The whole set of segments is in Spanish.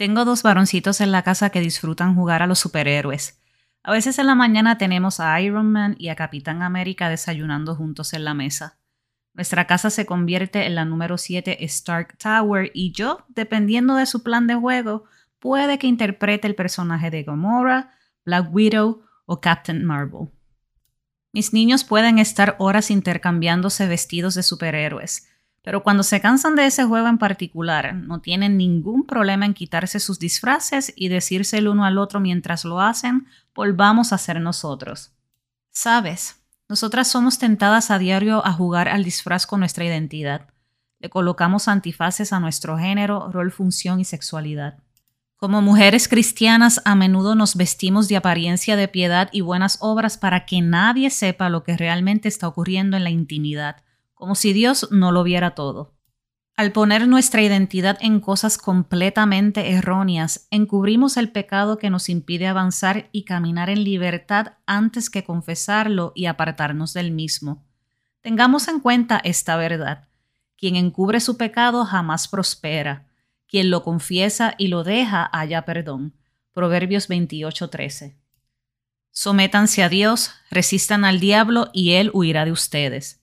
Tengo dos varoncitos en la casa que disfrutan jugar a los superhéroes. A veces en la mañana tenemos a Iron Man y a Capitán América desayunando juntos en la mesa. Nuestra casa se convierte en la número 7 Stark Tower y yo, dependiendo de su plan de juego, puede que interprete el personaje de Gamora, Black Widow o Captain Marvel. Mis niños pueden estar horas intercambiándose vestidos de superhéroes, pero cuando se cansan de ese juego en particular, no tienen ningún problema en quitarse sus disfraces y decirse el uno al otro mientras lo hacen, volvamos a ser nosotros. Sabes, nosotras somos tentadas a diario a jugar al disfraz con nuestra identidad. Le colocamos antifaces a nuestro género, rol, función y sexualidad. Como mujeres cristianas a menudo nos vestimos de apariencia de piedad y buenas obras para que nadie sepa lo que realmente está ocurriendo en la intimidad como si Dios no lo viera todo. Al poner nuestra identidad en cosas completamente erróneas, encubrimos el pecado que nos impide avanzar y caminar en libertad antes que confesarlo y apartarnos del mismo. Tengamos en cuenta esta verdad. Quien encubre su pecado jamás prospera. Quien lo confiesa y lo deja haya perdón. Proverbios 28:13. Sométanse a Dios, resistan al diablo y él huirá de ustedes.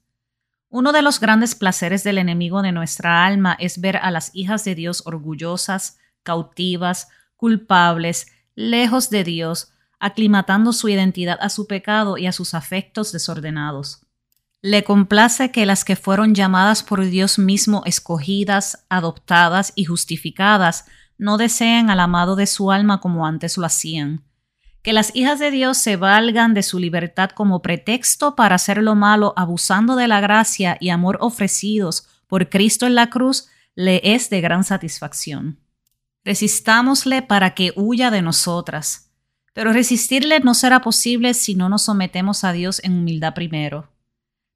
Uno de los grandes placeres del enemigo de nuestra alma es ver a las hijas de Dios orgullosas, cautivas, culpables, lejos de Dios, aclimatando su identidad a su pecado y a sus afectos desordenados. Le complace que las que fueron llamadas por Dios mismo escogidas, adoptadas y justificadas no deseen al amado de su alma como antes lo hacían, que las hijas de Dios se valgan de su libertad como pretexto para hacer lo malo, abusando de la gracia y amor ofrecidos por Cristo en la cruz, le es de gran satisfacción. Resistámosle para que huya de nosotras, pero resistirle no será posible si no nos sometemos a Dios en humildad primero.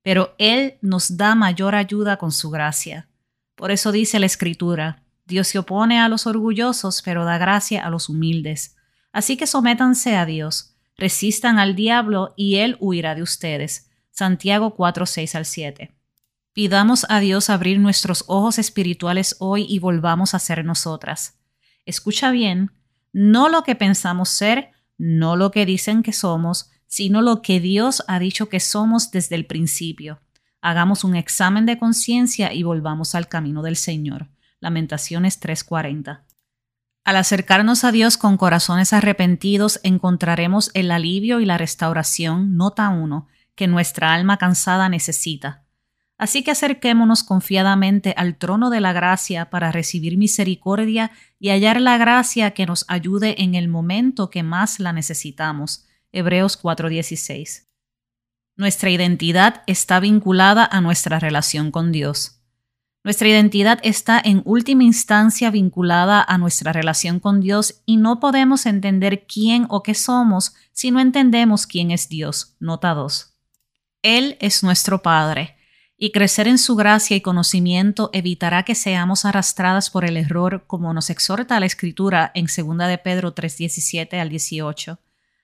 Pero Él nos da mayor ayuda con su gracia. Por eso dice la Escritura, Dios se opone a los orgullosos, pero da gracia a los humildes. Así que sométanse a Dios, resistan al diablo y él huirá de ustedes. Santiago 4, 6 al 7. Pidamos a Dios abrir nuestros ojos espirituales hoy y volvamos a ser nosotras. Escucha bien, no lo que pensamos ser, no lo que dicen que somos, sino lo que Dios ha dicho que somos desde el principio. Hagamos un examen de conciencia y volvamos al camino del Señor. Lamentaciones 3:40. Al acercarnos a Dios con corazones arrepentidos, encontraremos el alivio y la restauración, nota uno, que nuestra alma cansada necesita. Así que acerquémonos confiadamente al trono de la gracia para recibir misericordia y hallar la gracia que nos ayude en el momento que más la necesitamos. Hebreos 4:16. Nuestra identidad está vinculada a nuestra relación con Dios. Nuestra identidad está en última instancia vinculada a nuestra relación con Dios y no podemos entender quién o qué somos si no entendemos quién es Dios. Nota 2. Él es nuestro Padre, y crecer en su gracia y conocimiento evitará que seamos arrastradas por el error como nos exhorta la Escritura en 2 de Pedro 3:17 al 18.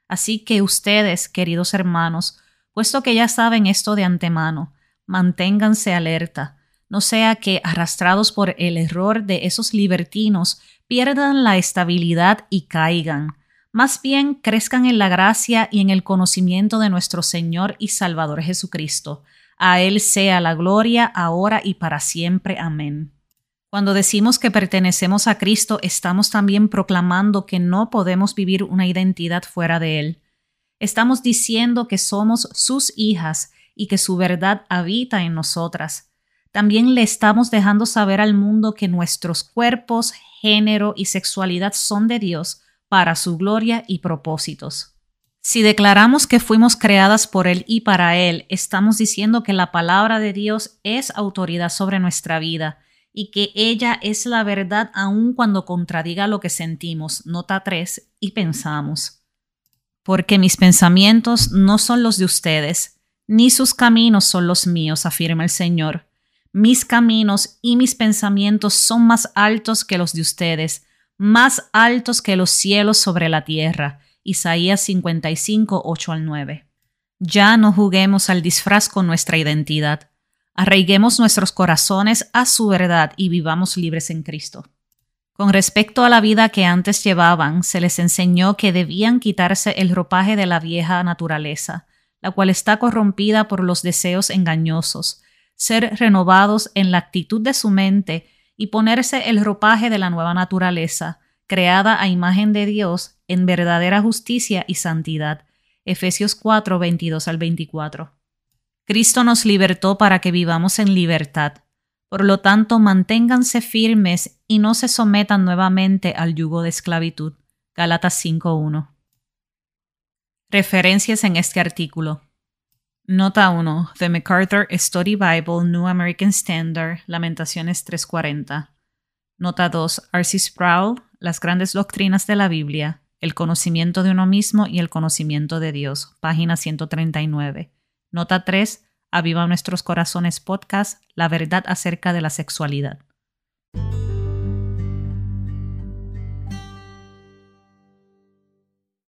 Así que ustedes, queridos hermanos, puesto que ya saben esto de antemano, manténganse alerta no sea que, arrastrados por el error de esos libertinos, pierdan la estabilidad y caigan. Más bien crezcan en la gracia y en el conocimiento de nuestro Señor y Salvador Jesucristo. A Él sea la gloria, ahora y para siempre. Amén. Cuando decimos que pertenecemos a Cristo, estamos también proclamando que no podemos vivir una identidad fuera de Él. Estamos diciendo que somos sus hijas y que su verdad habita en nosotras también le estamos dejando saber al mundo que nuestros cuerpos, género y sexualidad son de Dios para su gloria y propósitos. Si declaramos que fuimos creadas por Él y para Él, estamos diciendo que la palabra de Dios es autoridad sobre nuestra vida y que ella es la verdad aun cuando contradiga lo que sentimos, nota 3, y pensamos. Porque mis pensamientos no son los de ustedes, ni sus caminos son los míos, afirma el Señor. Mis caminos y mis pensamientos son más altos que los de ustedes, más altos que los cielos sobre la tierra. Isaías 55, 8 al 9. Ya no juguemos al disfraz con nuestra identidad. Arraiguemos nuestros corazones a su verdad y vivamos libres en Cristo. Con respecto a la vida que antes llevaban, se les enseñó que debían quitarse el ropaje de la vieja naturaleza, la cual está corrompida por los deseos engañosos, ser renovados en la actitud de su mente y ponerse el ropaje de la nueva naturaleza, creada a imagen de Dios en verdadera justicia y santidad. Efesios 4, 22 al 24. Cristo nos libertó para que vivamos en libertad. Por lo tanto, manténganse firmes y no se sometan nuevamente al yugo de esclavitud. Galatas 5.1. Referencias en este artículo. Nota 1. The MacArthur Study Bible, New American Standard, Lamentaciones 340. Nota 2. R.C. Sproul, Las grandes doctrinas de la Biblia, El conocimiento de uno mismo y el conocimiento de Dios, página 139. Nota 3. Aviva Nuestros Corazones Podcast, La verdad acerca de la sexualidad.